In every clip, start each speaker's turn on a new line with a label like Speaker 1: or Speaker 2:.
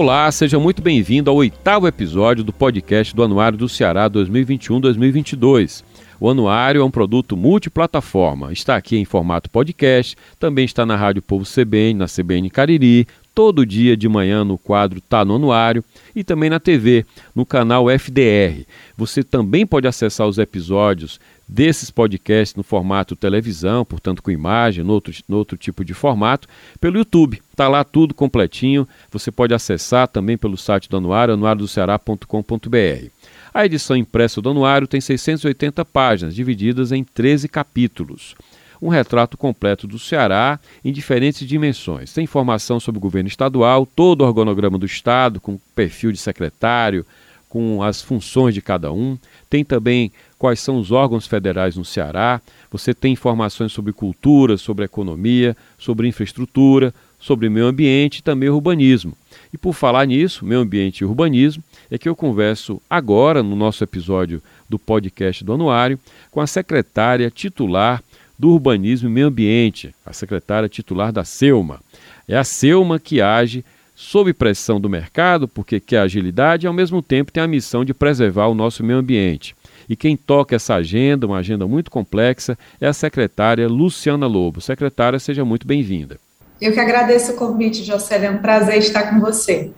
Speaker 1: Olá, seja muito bem-vindo ao oitavo episódio do podcast do Anuário do Ceará 2021-2022. O Anuário é um produto multiplataforma. Está aqui em formato podcast, também está na Rádio Povo CBN, na CBN Cariri, todo dia de manhã no quadro Tá no Anuário e também na TV, no canal FDR. Você também pode acessar os episódios desses podcasts no formato televisão, portanto com imagem, no outro, no outro tipo de formato, pelo YouTube. Está lá tudo completinho. Você pode acessar também pelo site do Anuário, anuariodoceará.com.br. A edição impressa do Anuário tem 680 páginas, divididas em 13 capítulos. Um retrato completo do Ceará em diferentes dimensões. Tem informação sobre o governo estadual, todo o organograma do Estado, com perfil de secretário, com as funções de cada um. Tem também quais são os órgãos federais no Ceará. Você tem informações sobre cultura, sobre economia, sobre infraestrutura, sobre meio ambiente e também urbanismo. E por falar nisso, meio ambiente e urbanismo, é que eu converso agora no nosso episódio do podcast do Anuário com a secretária titular do Urbanismo e Meio Ambiente, a secretária titular da SEUMA. É a SEUMA que age sob pressão do mercado, porque quer agilidade e ao mesmo tempo tem a missão de preservar o nosso meio ambiente. E quem toca essa agenda, uma agenda muito complexa, é a secretária Luciana Lobo. Secretária, seja muito bem-vinda.
Speaker 2: Eu que agradeço o convite, Jocélio. É um prazer estar com você.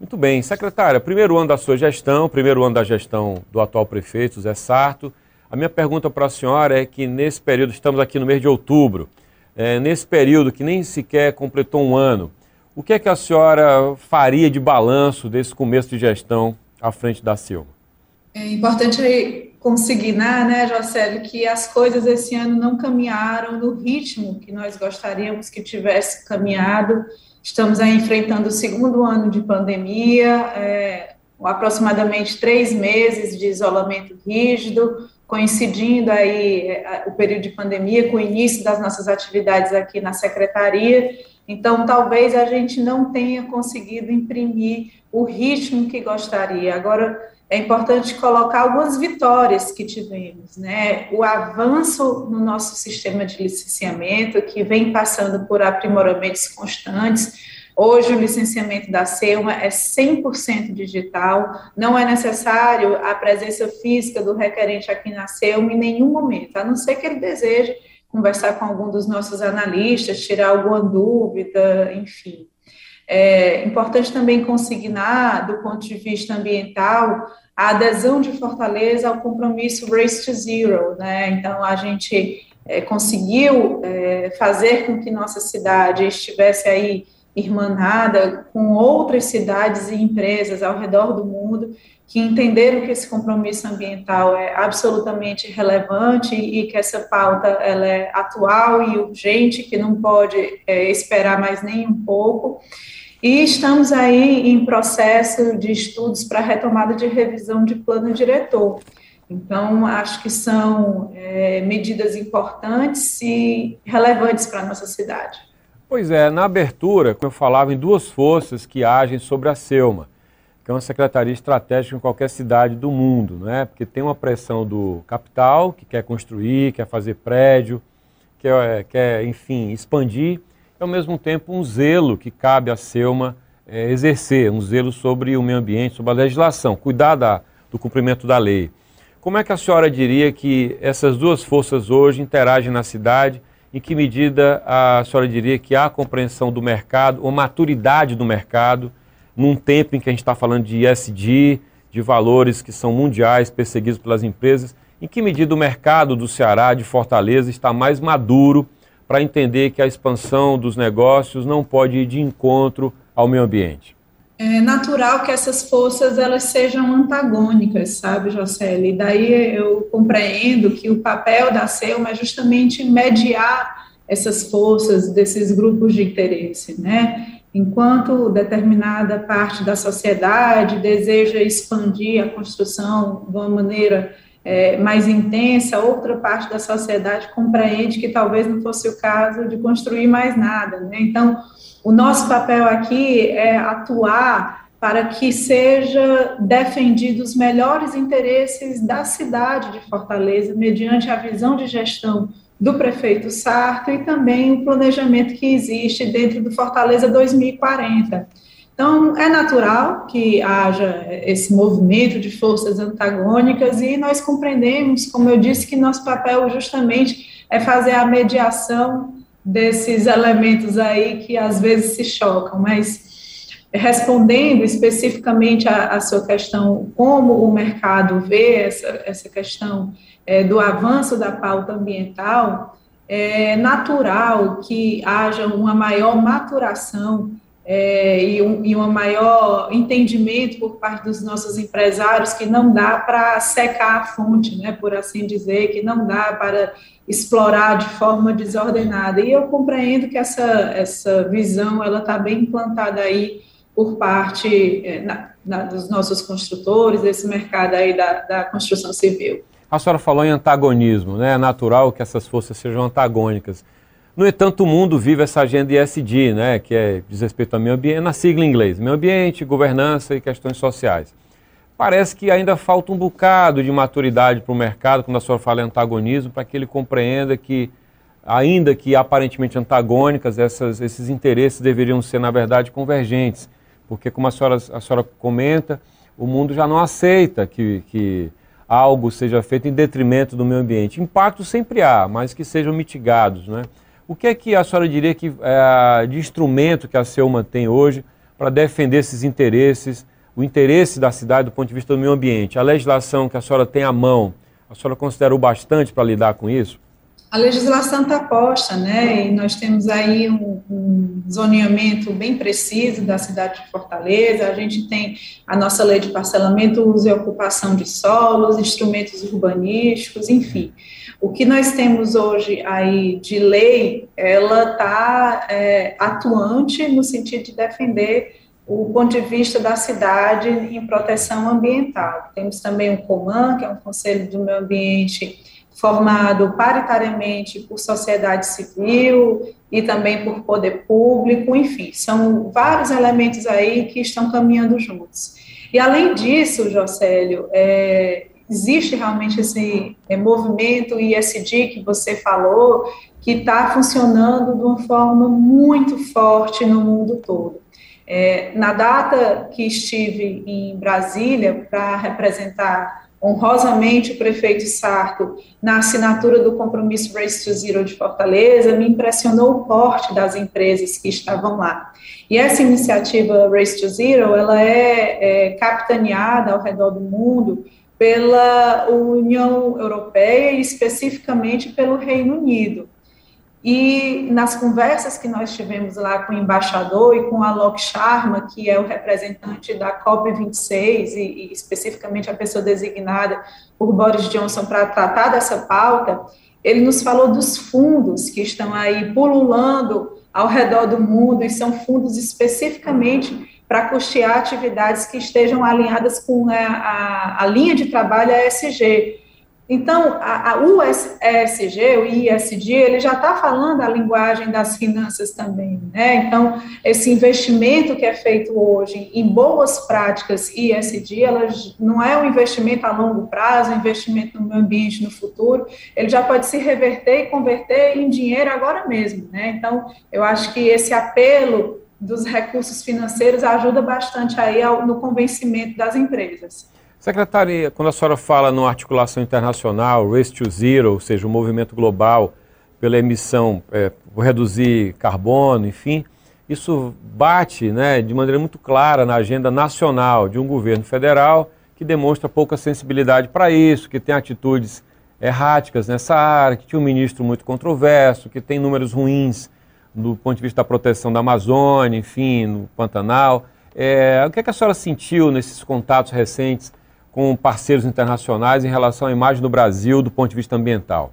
Speaker 1: Muito bem. Secretária, primeiro ano da sua gestão, primeiro ano da gestão do atual prefeito, Zé Sarto. A minha pergunta para a senhora é que nesse período, estamos aqui no mês de outubro, é, nesse período que nem sequer completou um ano, o que é que a senhora faria de balanço desse começo de gestão à frente da Silva?
Speaker 2: É importante consignar, né, Jocélio, que as coisas esse ano não caminharam no ritmo que nós gostaríamos que tivesse caminhado. Estamos aí enfrentando o segundo ano de pandemia, é, aproximadamente três meses de isolamento rígido, coincidindo aí é, o período de pandemia com o início das nossas atividades aqui na secretaria. Então, talvez a gente não tenha conseguido imprimir o ritmo que gostaria. Agora, é importante colocar algumas vitórias que tivemos, né? O avanço no nosso sistema de licenciamento, que vem passando por aprimoramentos constantes. Hoje, o licenciamento da SEUMA é 100% digital, não é necessário a presença física do requerente aqui na SEUMA em nenhum momento, a não ser que ele deseje conversar com algum dos nossos analistas, tirar alguma dúvida, enfim. É importante também consignar, do ponto de vista ambiental, a adesão de Fortaleza ao compromisso Race to Zero, né? Então, a gente é, conseguiu é, fazer com que nossa cidade estivesse aí irmanada com outras cidades e empresas ao redor do mundo que entenderam que esse compromisso ambiental é absolutamente relevante e que essa pauta ela é atual e urgente, que não pode é, esperar mais nem um pouco. E estamos aí em processo de estudos para retomada de revisão de plano diretor. Então, acho que são é, medidas importantes e relevantes para a nossa cidade.
Speaker 1: Pois é, na abertura, eu falava em duas forças que agem sobre a SEUMA, que é uma secretaria estratégica em qualquer cidade do mundo, não é? Porque tem uma pressão do capital, que quer construir, quer fazer prédio, quer, quer enfim, expandir, ao mesmo tempo um zelo que cabe à SEUMA é, exercer, um zelo sobre o meio ambiente, sobre a legislação, cuidar da, do cumprimento da lei. Como é que a senhora diria que essas duas forças hoje interagem na cidade? Em que medida a senhora diria que há compreensão do mercado, ou maturidade do mercado, num tempo em que a gente está falando de ESG, de valores que são mundiais, perseguidos pelas empresas? Em que medida o mercado do Ceará, de Fortaleza, está mais maduro para entender que a expansão dos negócios não pode ir de encontro ao meio ambiente?
Speaker 2: É natural que essas forças elas sejam antagônicas, sabe, Jocely? E daí eu compreendo que o papel da SEUMA é justamente mediar essas forças desses grupos de interesse, né? Enquanto determinada parte da sociedade deseja expandir a construção de uma maneira é, mais intensa, outra parte da sociedade compreende que talvez não fosse o caso de construir mais nada. Né? Então, o nosso papel aqui é atuar para que seja defendidos os melhores interesses da cidade de Fortaleza, mediante a visão de gestão do prefeito Sarto e também o planejamento que existe dentro do Fortaleza 2040. Então, é natural que haja esse movimento de forças antagônicas e nós compreendemos, como eu disse, que nosso papel justamente é fazer a mediação desses elementos aí que às vezes se chocam, mas respondendo especificamente à, sua questão, como o mercado vê essa, essa questão é, do avanço da pauta ambiental, é natural que haja uma maior maturação é, e, um, e um maior entendimento por parte dos nossos empresários que não dá para secar a fonte, né, por assim dizer, que não dá para explorar de forma desordenada. E eu compreendo que essa, essa visão ela está bem implantada aí por parte é, na, na, dos nossos construtores, desse mercado aí da, da construção civil.
Speaker 1: A senhora falou em antagonismo, né? É natural que essas forças sejam antagônicas. No entanto, o mundo vive essa agenda ESG, né, que é, diz respeito ao meio ambiente, na sigla em inglês, meio ambiente, governança e questões sociais. Parece que ainda falta um bocado de maturidade para o mercado, quando a senhora fala em antagonismo, para que ele compreenda que, ainda que aparentemente antagônicas, essas, esses interesses deveriam ser, na verdade, convergentes. Porque, como a senhora, a senhora comenta, o mundo já não aceita que, que algo seja feito em detrimento do meio ambiente. Impactos sempre há, mas que sejam mitigados, né? O que é que a senhora diria que é, de instrumento que a Selma tem hoje para defender esses interesses, o interesse da cidade do ponto de vista do meio ambiente? A legislação que a senhora tem à mão, a senhora considerou bastante para lidar com isso?
Speaker 2: A legislação está posta, né? E nós temos aí um, um, zoneamento bem preciso da cidade de Fortaleza. A gente tem a nossa lei de parcelamento, uso e ocupação de solos, instrumentos urbanísticos, enfim. O que nós temos hoje aí de lei, ela está é, atuante no sentido de defender o ponto de vista da cidade em proteção ambiental. Temos também o COMAN, que é um Conselho do Meio Ambiente formado paritariamente por sociedade civil e também por poder público, enfim, são vários elementos aí que estão caminhando juntos. E além disso, Jocélio, é, existe realmente esse é, movimento ISD que você falou, que está funcionando de uma forma muito forte no mundo todo. É, na data que estive em Brasília para representar honrosamente o prefeito Sarto na assinatura do compromisso Race to Zero de Fortaleza, me impressionou o porte das empresas que estavam lá. E essa iniciativa Race to Zero, ela é, é capitaneada ao redor do mundo pela União Europeia e especificamente pelo Reino Unido. E nas conversas que nós tivemos lá com o embaixador e com a Lok Sharma, que é o representante da COP26 e, e especificamente a pessoa designada por Boris Johnson para tratar dessa pauta, ele nos falou dos fundos que estão aí pululando ao redor do mundo e são fundos especificamente para custear atividades que estejam alinhadas com a, a, a linha de trabalho ESG. Então, a, a USG, o ISD, ele já está falando a linguagem das finanças também, né? Então, esse investimento que é feito hoje em boas práticas ISD, ela não é um investimento a longo prazo, um investimento no meio ambiente no futuro, ele já pode se reverter e converter em dinheiro agora mesmo, né? Então, eu acho que esse apelo dos recursos financeiros ajuda bastante aí ao, no convencimento das empresas.
Speaker 1: Secretária, quando a senhora fala numa articulação internacional, Race to Zero, ou seja, o um movimento global pela emissão, é, por reduzir carbono, enfim, isso bate né, de maneira muito clara na agenda nacional de um governo federal que demonstra pouca sensibilidade para isso, que tem atitudes erráticas nessa área, que tinha um ministro muito controverso, que tem números ruins do ponto de vista da proteção da Amazônia, enfim, no Pantanal. É, o que, é que a senhora sentiu nesses contatos recentes com parceiros internacionais em relação à imagem do Brasil do ponto de vista ambiental?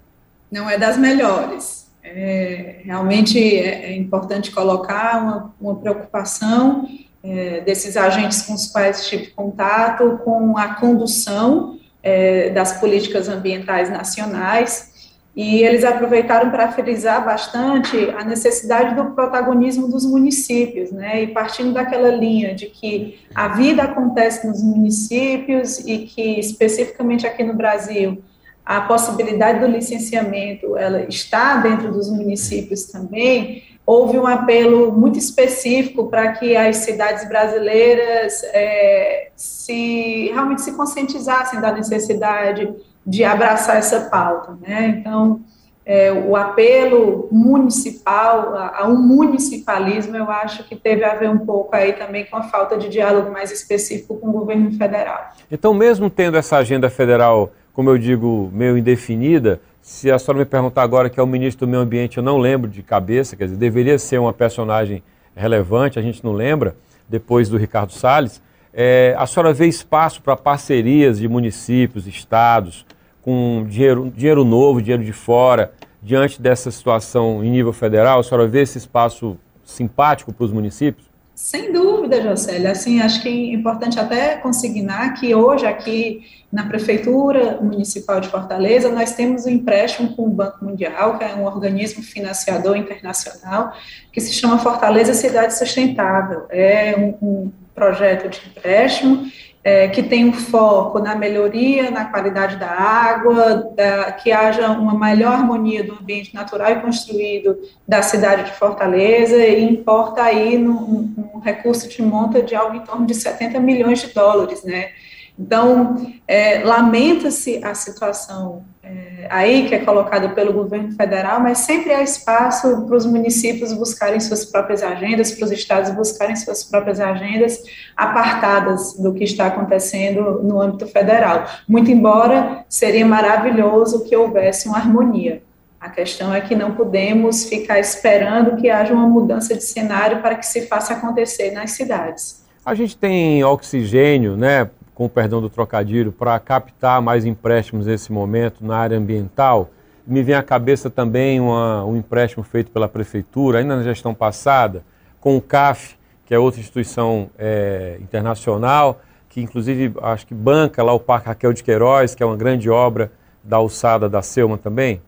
Speaker 2: Não é das melhores. É, realmente é, é importante colocar uma, uma preocupação é, desses agentes com os quais tive contato com a condução é, das políticas ambientais nacionais e eles aproveitaram para frisar bastante a necessidade do protagonismo dos municípios, né? E partindo daquela linha de que a vida acontece nos municípios e que especificamente aqui no Brasil a possibilidade do licenciamento ela está dentro dos municípios também. houve um apelo muito específico para que as cidades brasileiras é, se realmente se conscientizassem da necessidade de abraçar essa pauta, né? Então, é, o apelo municipal, a, um municipalismo, eu acho que teve a ver um pouco aí também com a falta de diálogo mais específico com o governo federal.
Speaker 1: Então, mesmo tendo essa agenda federal, como eu digo, meio indefinida, se a senhora me perguntar agora que é o ministro do Meio Ambiente, eu não lembro de cabeça, quer dizer, deveria ser uma personagem relevante, a gente não lembra, depois do Ricardo Salles. É, a senhora vê espaço para parcerias de municípios, estados, com dinheiro, dinheiro novo, dinheiro de fora, diante dessa situação em nível federal? A senhora vê esse espaço simpático para os municípios?
Speaker 2: Sem dúvida, Jocélia. Assim, acho que é importante até consignar que hoje aqui na Prefeitura Municipal de Fortaleza nós temos um empréstimo com o Banco Mundial, que é um organismo financiador internacional, que se chama Fortaleza Cidade Sustentável. É um, um projeto de empréstimo é, que tem um foco na melhoria, na qualidade da água, da, que haja uma melhor harmonia do ambiente natural e construído da cidade de Fortaleza, e importa aí num recurso de monta de algo em torno de 70 milhões de dólares, né? Então, é, lamenta-se a situação é, aí que é colocada pelo governo federal, mas sempre há espaço para os municípios buscarem suas próprias agendas, para os estados buscarem suas próprias agendas apartadas do que está acontecendo no âmbito federal. Muito embora seria maravilhoso que houvesse uma harmonia. A questão é que não podemos ficar esperando que haja uma mudança de cenário para que se faça acontecer nas cidades.
Speaker 1: A gente tem oxigênio, né, com o perdão do trocadilho, para captar mais empréstimos nesse momento na área ambiental. Me vem à cabeça também uma, um empréstimo feito pela Prefeitura, ainda na gestão passada, com o CAF, que é outra instituição é, internacional, que inclusive acho que banca lá o Parque Raquel de Queiroz, que é uma grande obra da alçada da Selma também.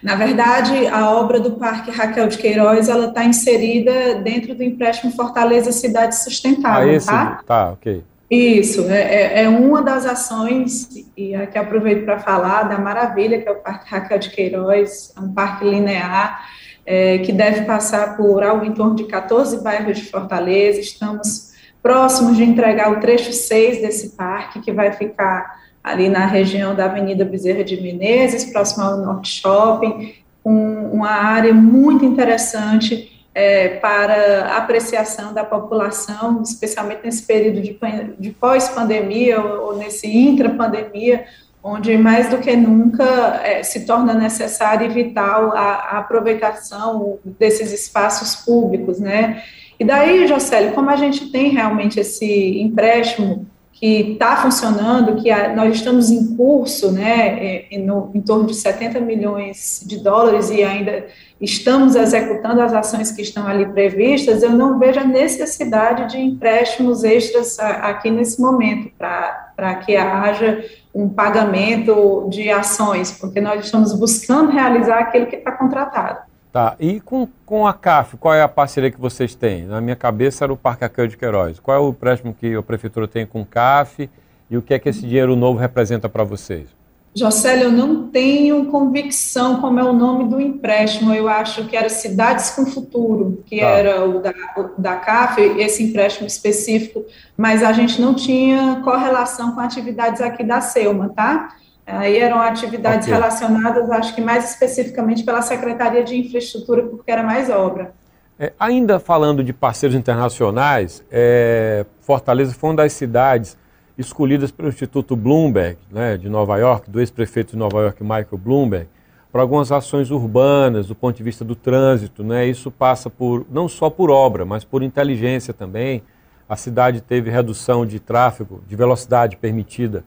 Speaker 2: Na verdade, a obra do Parque Raquel de Queiroz, ela está inserida dentro do empréstimo Fortaleza Cidade Sustentável, ah, esse, tá?
Speaker 1: Tá, ok.
Speaker 2: Isso, é, é, é uma das ações, e aqui aproveito para falar da maravilha, que é o Parque Raquel de Queiroz, é um parque linear, é, que deve passar por algo em torno de 14 bairros de Fortaleza, estamos próximos de entregar o trecho 6 desse parque, que vai ficar ali na região da Avenida Bezerra de Menezes, próximo ao Norte Shopping, com uma área muito interessante, é, para apreciação da população, especialmente nesse período de, de pós-pandemia ou, ou, nesse intra-pandemia, onde mais do que nunca é, se torna necessário e vital a, a, aproveitação desses espaços públicos, né? E daí, Jocélio, como a gente tem realmente esse empréstimo que está funcionando, que a, nós estamos em curso, né, em, no, em torno de 70 milhões de dólares e ainda estamos executando as ações que estão ali previstas, eu não vejo a necessidade de empréstimos extras aqui nesse momento, para que haja um pagamento de ações, porque nós estamos buscando realizar aquilo que está contratado.
Speaker 1: Tá, e com, com a CAF, qual é a parceria que vocês têm? Na minha cabeça era o Parque Aqueu de Queiroz. Qual é o empréstimo que a Prefeitura tem com o CAF e o que é que esse dinheiro novo representa para vocês?
Speaker 2: Jocélio, eu não tenho convicção como é o nome do empréstimo. Eu acho que era Cidades com Futuro, que tá. era o da, o da CAF, esse empréstimo específico, mas a gente não tinha correlação com atividades aqui da Selma, tá? Aí eram atividades okay. relacionadas, acho que mais especificamente pela Secretaria de Infraestrutura, porque era mais obra.
Speaker 1: É, ainda falando de parceiros internacionais, é, Fortaleza foi uma das cidades escolhidas pelo Instituto Bloomberg, né, de Nova York, do ex-prefeito de Nova York, Michael Bloomberg, para algumas ações urbanas, do ponto de vista do trânsito. Né, isso passa por não só por obra, mas por inteligência também. A cidade teve redução de tráfego, de velocidade permitida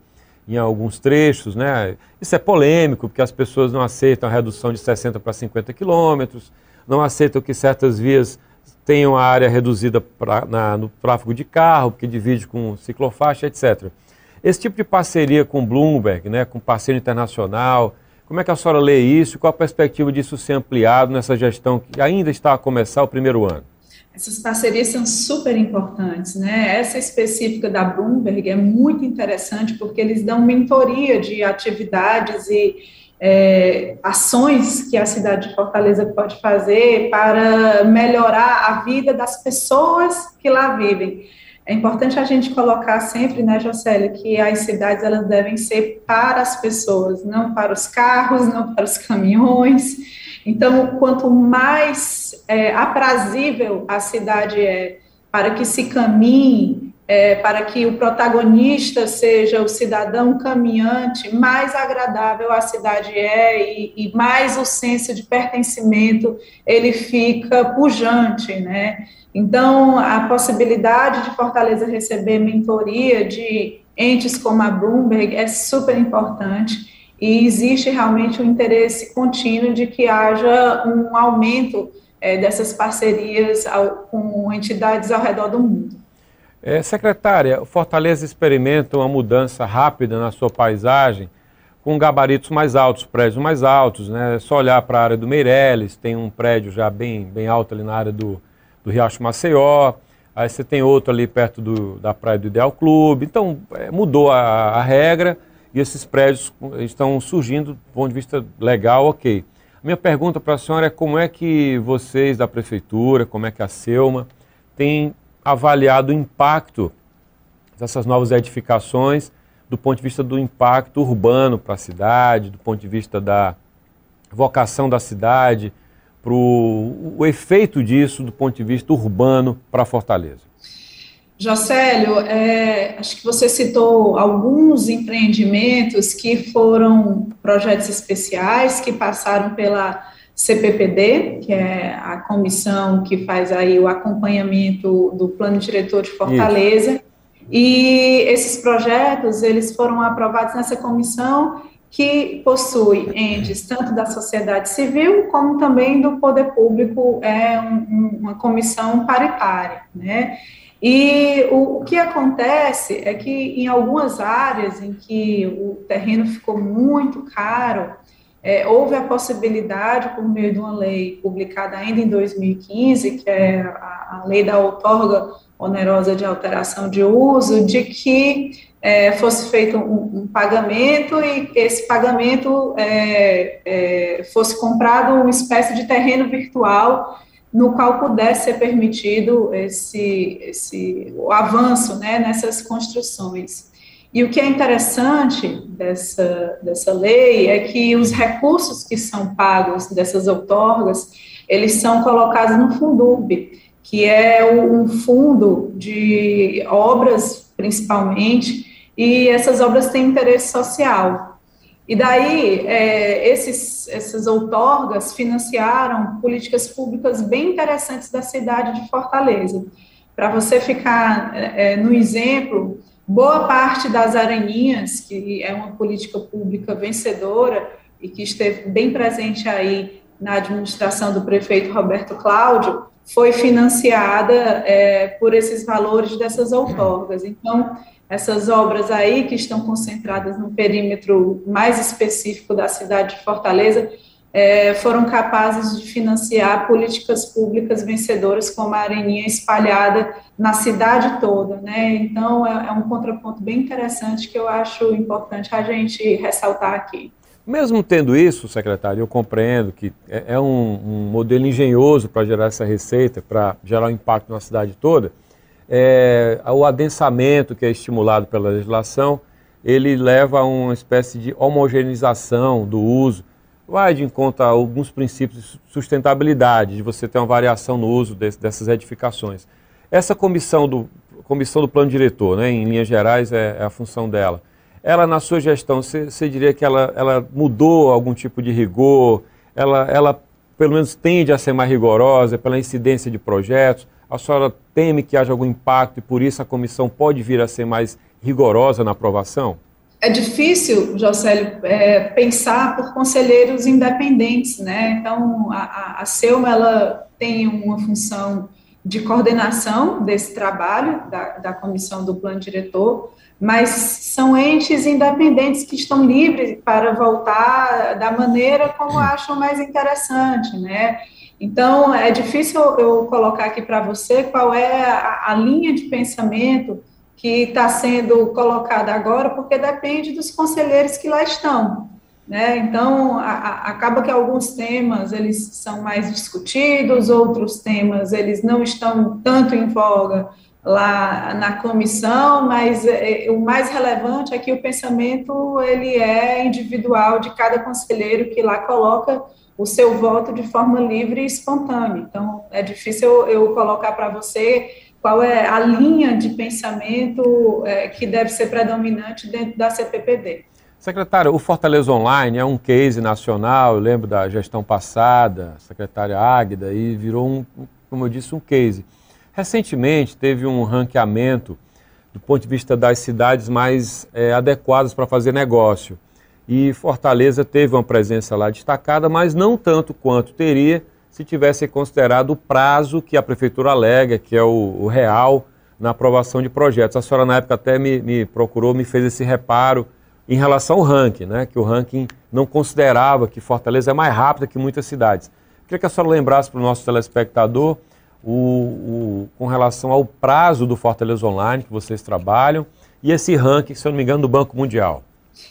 Speaker 1: em alguns trechos. Né? Isso é polêmico, porque as pessoas não aceitam a redução de 60 para 50 quilômetros, não aceitam que certas vias tenham a área reduzida pra, na, no tráfego de carro, porque divide com ciclofaixa, etc. Esse tipo de parceria com Bloomberg, né, com parceiro internacional, como é que a senhora lê isso? Qual a perspectiva disso ser ampliado nessa gestão que ainda está a começar o primeiro ano?
Speaker 2: Essas parcerias são super importantes, né? Essa específica da Bloomberg é muito interessante porque eles dão mentoria de atividades e é, ações que a cidade de Fortaleza pode fazer para melhorar a vida das pessoas que lá vivem. É importante a gente colocar sempre, né, Jocely, que as cidades elas devem ser para as pessoas, não para os carros, não para os caminhões. Então, quanto mais é, aprazível a cidade é para que se caminhe, é, para que o protagonista seja o cidadão caminhante, mais agradável a cidade é e, e mais o senso de pertencimento ele fica pujante, né? Então, a possibilidade de Fortaleza receber mentoria de entes como a Bloomberg é super importante e existe realmente um interesse contínuo de que haja um aumento é, dessas parcerias ao, com entidades ao redor do mundo.
Speaker 1: É, secretária, Fortaleza experimenta uma mudança rápida na sua paisagem, com gabaritos mais altos, prédios mais altos, né? É só olhar para a área do Meireles, tem um prédio já bem, bem alto ali na área do, do Riacho Maceió, aí você tem outro ali perto do, da praia do Ideal Clube, então é, mudou a, a regra, e esses prédios estão surgindo do ponto de vista legal, ok. Minha pergunta para a senhora é como é que vocês da prefeitura, como é que a Selma tem avaliado o impacto dessas novas edificações do ponto de vista do impacto urbano para a cidade, do ponto de vista da vocação da cidade, para o efeito disso do ponto de vista urbano para Fortaleza.
Speaker 2: Jocélio, é, acho que você citou alguns empreendimentos que foram projetos especiais que passaram pela CPPD, que é a comissão que faz aí o acompanhamento do plano diretor de Fortaleza. Isso. E esses projetos, eles foram aprovados nessa comissão que possui entes tanto da sociedade civil como também do poder público, é um, uma comissão paritária, né? E o, o, que acontece é que em algumas áreas em que o terreno ficou muito caro, é, houve a possibilidade, por meio de uma lei publicada ainda em 2015, que é a, a lei da outorga onerosa de alteração de uso, de que é, fosse feito um, um, pagamento e esse pagamento é, é fosse comprado uma espécie de terreno virtual no qual pudesse ser permitido esse, esse o avanço né, nessas construções. E o que é interessante dessa, dessa lei é que os recursos que são pagos dessas outorgas, eles são colocados no Fundurb, que é um fundo de obras, principalmente, e essas obras têm interesse social. E daí, é, esses, essas outorgas financiaram políticas públicas bem interessantes da cidade de Fortaleza. Para você ficar é, no exemplo, boa parte das areninhas, que é uma política pública vencedora e que esteve bem presente aí na administração do prefeito Roberto Cláudio, foi financiada é, por esses valores dessas outorgas. Então, essas obras aí, que estão concentradas no perímetro mais específico da cidade de Fortaleza, é, foram capazes de financiar políticas públicas vencedoras como a Areninha espalhada na cidade toda, né? Então, é, é um contraponto bem interessante que eu acho importante a gente ressaltar aqui.
Speaker 1: Mesmo tendo isso, secretário, eu compreendo que é, é um, um modelo engenhoso para gerar essa receita, para gerar um impacto na cidade toda, é, o adensamento que é estimulado pela legislação, ele leva a uma espécie de homogeneização do uso, vai de encontro a alguns princípios de sustentabilidade, de você ter uma variação no uso dessas edificações. Essa comissão do, comissão do plano diretor, né, em linhas gerais, é, é a função dela. Ela, na sua gestão, você diria que ela, ela mudou algum tipo de rigor? Ela, ela, pelo menos, tende a ser mais rigorosa pela incidência de projetos? A senhora teme que haja algum impacto e por isso a comissão pode vir a ser mais rigorosa na aprovação?
Speaker 2: É difícil, Jocélio, é, pensar por conselheiros independentes, né? Então, a, a, Selma, ela tem uma função de coordenação desse trabalho da, da comissão do plano diretor, mas são entes independentes que estão livres para voltar da maneira como acham mais interessante, né? Então, é difícil eu colocar aqui para você qual é a, a, linha de pensamento que está sendo colocada agora, porque depende dos conselheiros que lá estão. Né? Então, a, a, acaba que alguns temas eles são mais discutidos, outros temas eles não estão tanto em voga lá na comissão, mas é, o mais relevante é que o pensamento ele é individual de cada conselheiro que lá coloca o seu voto de forma livre e espontânea. Então, é difícil eu, eu colocar para você qual é a linha de pensamento é, que deve ser predominante dentro da CPPD.
Speaker 1: Secretária, o Fortaleza Online é um case nacional, eu lembro da gestão passada, secretária Águida, e virou, um, como eu disse, um case. Recentemente teve um ranqueamento do ponto de vista das cidades mais é, adequadas para fazer negócio. E Fortaleza teve uma presença lá destacada, mas não tanto quanto teria se tivesse considerado o prazo que a prefeitura alega, que é o, o real, na aprovação de projetos. A senhora, na época, até me, me procurou, me fez esse reparo em relação ao ranking, né? que o ranking não considerava que Fortaleza é mais rápida que muitas cidades. Queria que a senhora lembrasse para o nosso telespectador o, o, com relação ao prazo do Fortaleza Online que vocês trabalham e esse ranking, se eu não me engano, do Banco Mundial.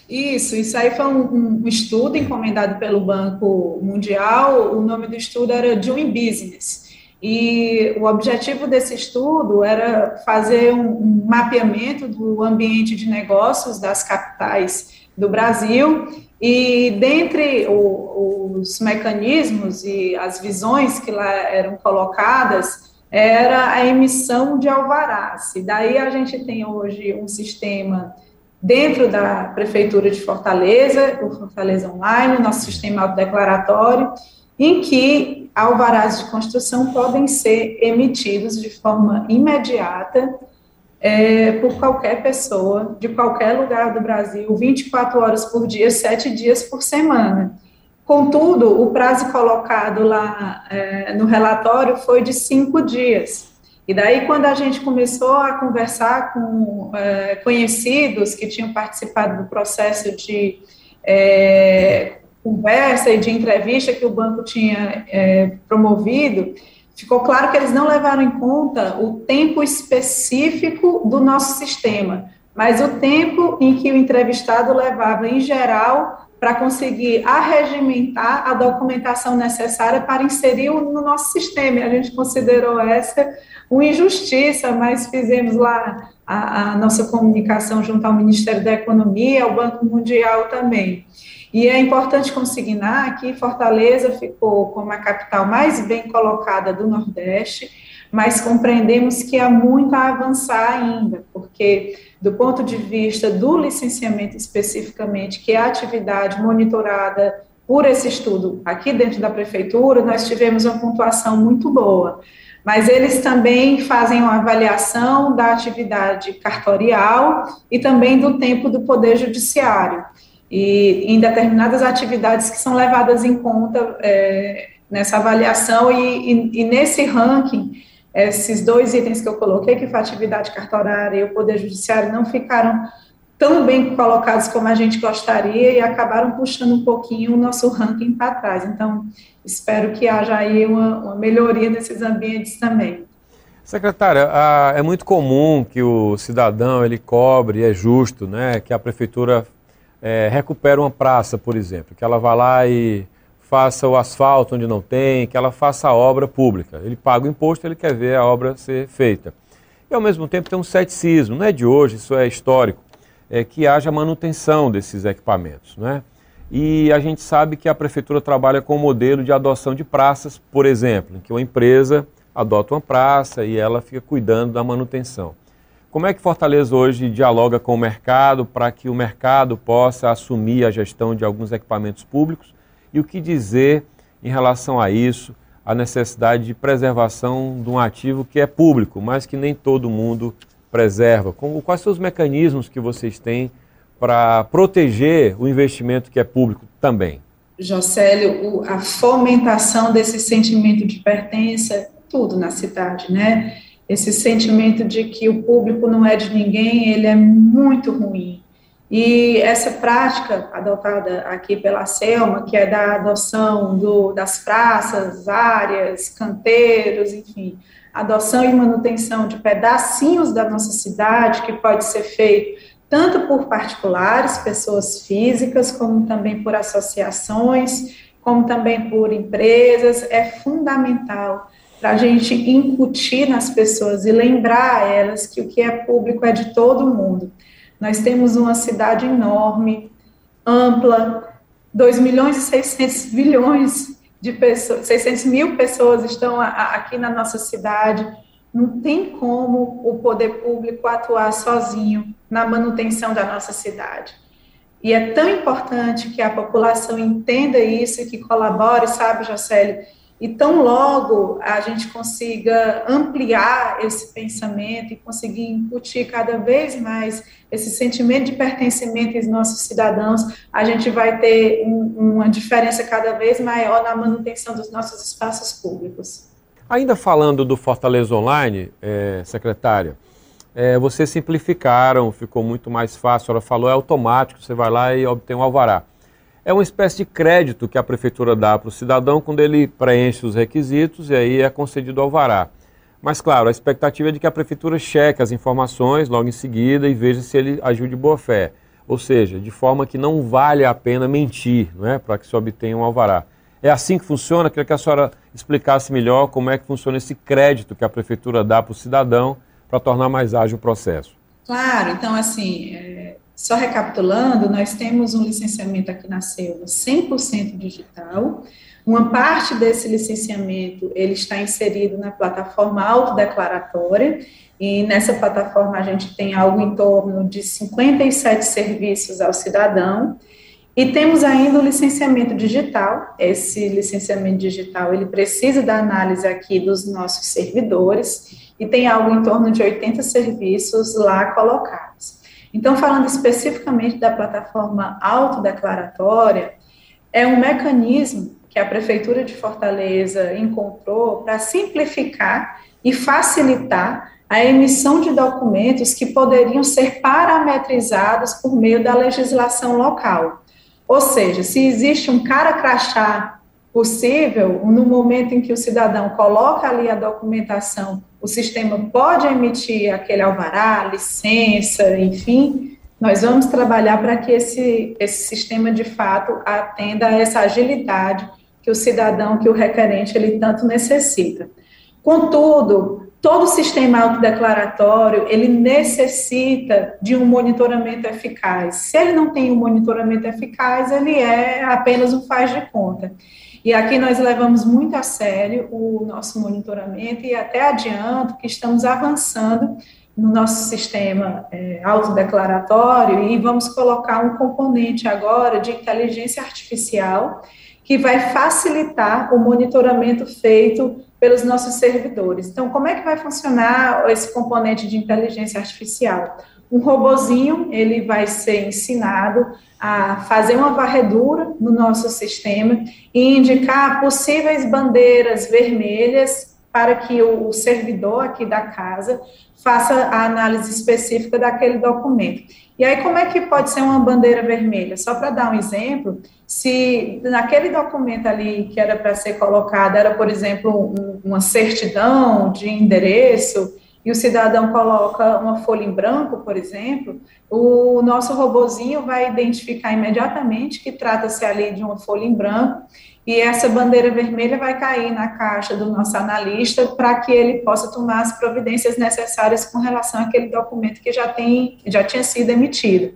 Speaker 2: Isso, isso aí foi um, um, estudo encomendado pelo Banco Mundial. O nome do estudo era Doing Business. E o objetivo desse estudo era fazer um, um mapeamento do ambiente de negócios das capitais do Brasil e dentre o, os mecanismos e as visões que lá eram colocadas era a emissão de alvarás. E daí a gente tem hoje um sistema dentro da Prefeitura de Fortaleza, o Fortaleza Online, nosso sistema autodeclaratório, em que alvarás de construção podem ser emitidos de forma imediata é, por qualquer pessoa, de qualquer lugar do Brasil, 24 horas por dia, 7 dias por semana. Contudo, o prazo colocado lá é, no relatório foi de cinco dias. E daí, quando a gente começou a conversar com é, conhecidos que tinham participado do processo de é, conversa e de entrevista que o banco tinha é, promovido, ficou claro que eles não levaram em conta o tempo específico do nosso sistema, mas o tempo em que o entrevistado levava, em geral, para conseguir arregimentar a documentação necessária para inserir no nosso sistema. E a gente considerou essa uma injustiça, mas fizemos lá a, a nossa comunicação junto ao Ministério da Economia, ao Banco Mundial também. E é importante consignar que Fortaleza ficou como a capital mais bem colocada do Nordeste, mas compreendemos que há muito a avançar ainda, porque, do ponto de vista do licenciamento especificamente, que é a atividade monitorada por esse estudo aqui dentro da prefeitura, nós tivemos uma pontuação muito boa. Mas eles também fazem uma avaliação da atividade cartorial e também do tempo do Poder Judiciário e em determinadas atividades que são levadas em conta é, nessa avaliação e, e, e, nesse ranking, esses dois itens que eu coloquei, que foi a atividade cartorária e o Poder Judiciário, não ficaram tão bem colocados como a gente gostaria e acabaram puxando um pouquinho o nosso ranking para trás. Então, espero que haja aí uma, uma melhoria nesses ambientes também.
Speaker 1: Secretária, é muito comum que o cidadão ele cobre, é justo, né, que a prefeitura é, recupera uma praça, por exemplo, que ela vá lá e faça o asfalto onde não tem, que ela faça a obra pública. Ele paga o imposto, ele quer ver a obra ser feita. E ao mesmo tempo tem um ceticismo, não é de hoje, isso é histórico, é que haja manutenção desses equipamentos. Né? E a gente sabe que a prefeitura trabalha com o modelo de adoção de praças, por exemplo, em que uma empresa adota uma praça e ela fica cuidando da manutenção. Como é que Fortaleza hoje dialoga com o mercado para que o mercado possa assumir a gestão de alguns equipamentos públicos? E o que dizer em relação a isso, a necessidade de preservação de um ativo que é público, mas que nem todo mundo preserva? quais são os mecanismos que vocês têm para proteger o investimento que é público também?
Speaker 2: Jocélio, a fomentação desse sentimento de pertença, tudo na cidade, né? Esse sentimento de que o público não é de ninguém, ele é muito ruim. E essa prática adotada aqui pela Selma, que é da adoção do, das praças, áreas, canteiros, enfim, adoção e manutenção de pedacinhos da nossa cidade, que pode ser feito tanto por particulares, pessoas físicas, como também por associações, como também por empresas, é fundamental para a gente incutir nas pessoas e lembrar a elas que o que é público é de todo mundo. Nós temos uma cidade enorme, ampla, 2 milhões e 600 bilhões de pessoas, 600 mil pessoas estão a, a, aqui na nossa cidade. Não tem como o poder público atuar sozinho na manutenção da nossa cidade. E é tão importante que a população entenda isso e que colabore, sabe, Jocélio? E tão logo a gente consiga ampliar esse pensamento e conseguir incutir cada vez mais esse sentimento de pertencimento aos nossos cidadãos, a gente vai ter um, uma diferença cada vez maior na manutenção dos nossos espaços públicos.
Speaker 1: Ainda falando do Fortaleza Online, é, secretária, é, vocês simplificaram, ficou muito mais fácil. Ela falou, é automático, você vai lá e obtém um alvará é uma espécie de crédito que a prefeitura dá para o cidadão quando ele preenche os requisitos e aí é concedido alvará. Mas, claro, a expectativa é de que a prefeitura cheque as informações logo em seguida e veja se ele agiu de boa fé. Ou seja, de forma que não vale a pena mentir não é? para que se obtenha um alvará. É assim que funciona? Queria que a senhora explicasse melhor como é que funciona esse crédito que a prefeitura dá para o cidadão para tornar mais ágil o processo.
Speaker 2: Claro, então, assim, é, só recapitulando, nós temos um licenciamento aqui na Selva 100% digital. Uma parte desse licenciamento ele está inserido na plataforma autodeclaratória, e nessa plataforma a gente tem algo em torno de 57 serviços ao cidadão. E temos ainda o licenciamento digital. Esse licenciamento digital ele precisa da análise aqui dos nossos servidores e tem algo em torno de 80 serviços lá colocados. Então, falando especificamente da plataforma autodeclaratória, é um mecanismo que a Prefeitura de Fortaleza encontrou para simplificar e facilitar a emissão de documentos que poderiam ser parametrizados por meio da legislação local. Ou seja, se existe um cara crachá possível, no momento em que o cidadão coloca ali a documentação, o sistema pode emitir aquele alvará, licença, enfim, nós vamos trabalhar para que esse, esse sistema de fato atenda a essa agilidade que o cidadão, que o requerente, ele tanto necessita. Contudo, todo sistema autodeclaratório, ele necessita de um monitoramento eficaz. Se ele não tem um monitoramento eficaz, ele é apenas um faz de conta. E aqui nós levamos muito a sério o nosso monitoramento e até adianto que estamos avançando no nosso sistema é, autodeclaratório e vamos colocar um componente agora de inteligência artificial que vai facilitar o monitoramento feito pelos nossos servidores. Então, como é que vai funcionar esse componente de inteligência artificial? Um robozinho, ele vai ser ensinado a fazer uma varredura no nosso sistema e indicar possíveis bandeiras vermelhas para que o servidor aqui da casa faça a análise específica daquele documento. E aí, como é que pode ser uma bandeira vermelha? Só para dar um exemplo, se naquele documento ali que era para ser colocado, era, por exemplo, um, uma certidão de endereço, e o cidadão coloca uma folha em branco, por exemplo, o nosso robozinho vai identificar imediatamente que trata-se ali de uma folha em branco e essa bandeira vermelha vai cair na caixa do nosso analista para que ele possa tomar as providências necessárias com relação àquele documento que já, tem, já tinha sido emitido.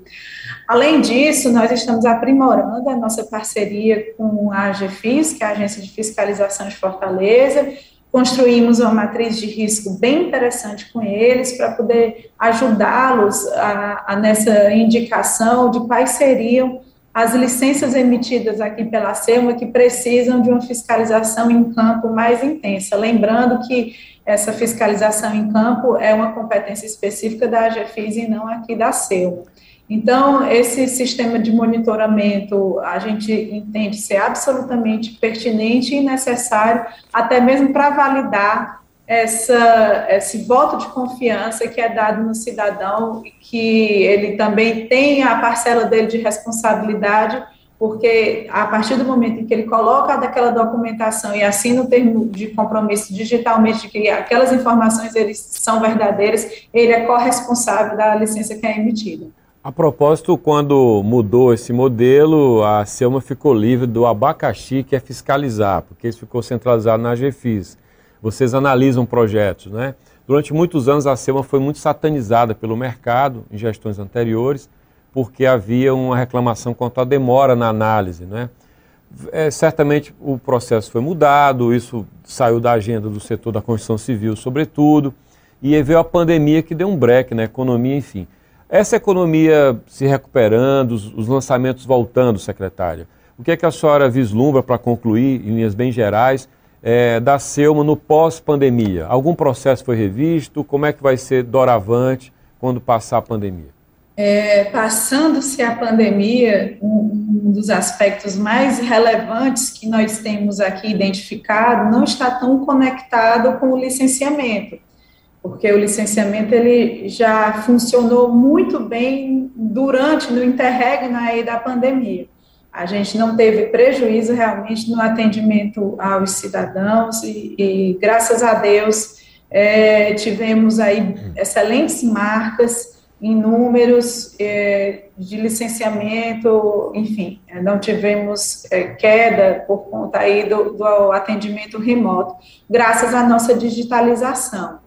Speaker 2: Além disso, nós estamos aprimorando a nossa parceria com a AGFIS, que é a Agência de Fiscalização de Fortaleza, construímos uma matriz de risco bem interessante com eles para poder ajudá-los a, a, nessa indicação de quais seriam as licenças emitidas aqui pela SEMA que precisam de uma fiscalização em campo mais intensa. Lembrando que essa fiscalização em campo é uma competência específica da AGFIS e não aqui da SEMA. Então, esse sistema de monitoramento a gente entende ser absolutamente pertinente e necessário, até mesmo para validar essa, esse voto de confiança que é dado no cidadão, que ele também tem a parcela dele de responsabilidade, porque a partir do momento em que ele coloca daquela documentação e assina o termo de compromisso digitalmente de que aquelas informações eles são verdadeiras, ele é corresponsável da licença que é emitida.
Speaker 1: A propósito, quando mudou esse modelo, a Selma ficou livre do abacaxi que é fiscalizar, porque isso ficou centralizado na GFIS. Vocês analisam projetos, né? Durante muitos anos a Selma foi muito satanizada pelo mercado em gestões anteriores, porque havia uma reclamação quanto à demora na análise, né? É, certamente o processo foi mudado, isso saiu da agenda do setor da construção civil, sobretudo, e veio a pandemia que deu um break na economia, enfim. Essa economia se recuperando, os, lançamentos voltando, secretária, o que é que a senhora vislumbra para concluir, em linhas bem gerais, é, da Selma no pós-pandemia? Algum processo foi revisto? Como é que vai ser doravante quando passar a pandemia?
Speaker 2: É, Passando-se a pandemia, um, um, dos aspectos mais relevantes que nós temos aqui identificado não está tão conectado com o licenciamento porque o licenciamento ele já funcionou muito bem durante, no interregno aí da pandemia. A gente não teve prejuízo realmente no atendimento aos cidadãos e, e graças a Deus, é, tivemos aí excelentes marcas em números é, de licenciamento, enfim, não tivemos é, queda por conta aí do, do atendimento remoto, graças à nossa digitalização.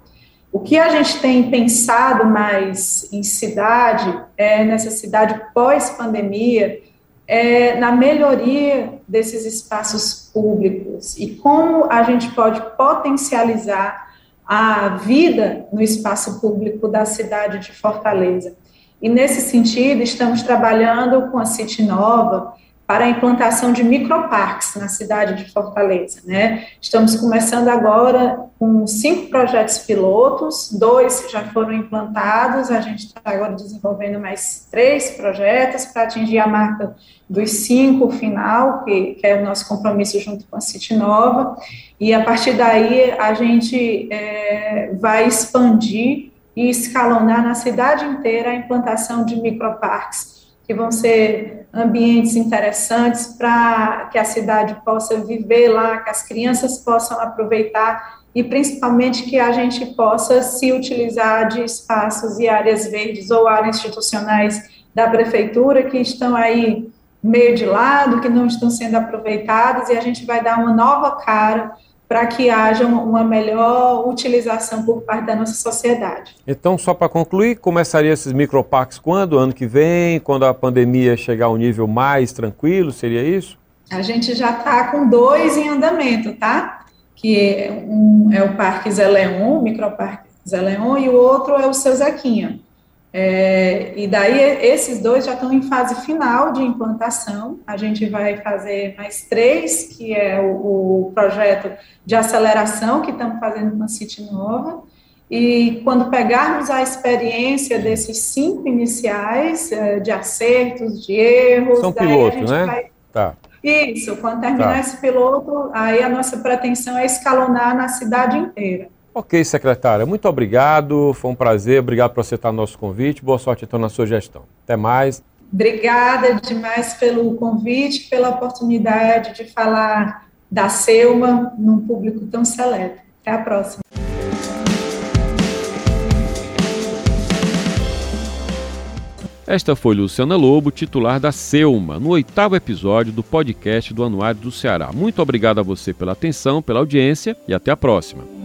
Speaker 2: O que a gente tem pensado mais em cidade, é, nessa cidade pós-pandemia, é na melhoria desses espaços públicos e como a gente pode potencializar a vida no espaço público da cidade de Fortaleza. E nesse sentido, estamos trabalhando com a City Nova para a implantação de microparques na cidade de Fortaleza. Né? Estamos começando agora com cinco projetos pilotos, dois já foram implantados, a gente está agora desenvolvendo mais três projetos para atingir a marca dos cinco final, que, que, é o nosso compromisso junto com a City Nova, e a partir daí a gente é, vai expandir e escalonar na cidade inteira a implantação de microparques que vão ser ambientes interessantes para que a cidade possa viver lá, que as crianças possam aproveitar e principalmente que a gente possa se utilizar de espaços e áreas verdes ou áreas institucionais da prefeitura que estão aí meio de lado, que não estão sendo aproveitadas e a gente vai dar uma nova cara para que haja uma melhor utilização por parte da nossa sociedade.
Speaker 1: Então, só para concluir, começaria esses microparques quando? Ano que vem, quando a pandemia chegar a um nível mais tranquilo, seria isso?
Speaker 2: A gente já está com dois em andamento, tá? Que um é o Parque Zé Leon, o microparque Zé Leon, e o outro é o Seu Zequinha. É, e daí esses dois já estão em fase final de implantação. A gente vai fazer mais três, que é o, o projeto de aceleração que estamos fazendo com a City Nova. E quando pegarmos a experiência desses cinco iniciais, é, de acertos, de erros,
Speaker 1: são pilotos, né? Vai...
Speaker 2: Tá. Isso, quando terminar tá. esse piloto, aí a nossa pretensão é escalonar na cidade inteira.
Speaker 1: Ok, secretária, muito obrigado, foi um prazer, obrigado por aceitar nosso convite, boa sorte então na sua gestão. Até mais.
Speaker 2: Obrigada demais pelo convite, pela oportunidade de falar da Selma num público tão seleto. Até a próxima.
Speaker 1: Esta foi Luciana Lobo, titular da Selma, no oitavo episódio do podcast do Anuário do Ceará. Muito obrigado a você pela atenção, pela audiência e até a próxima.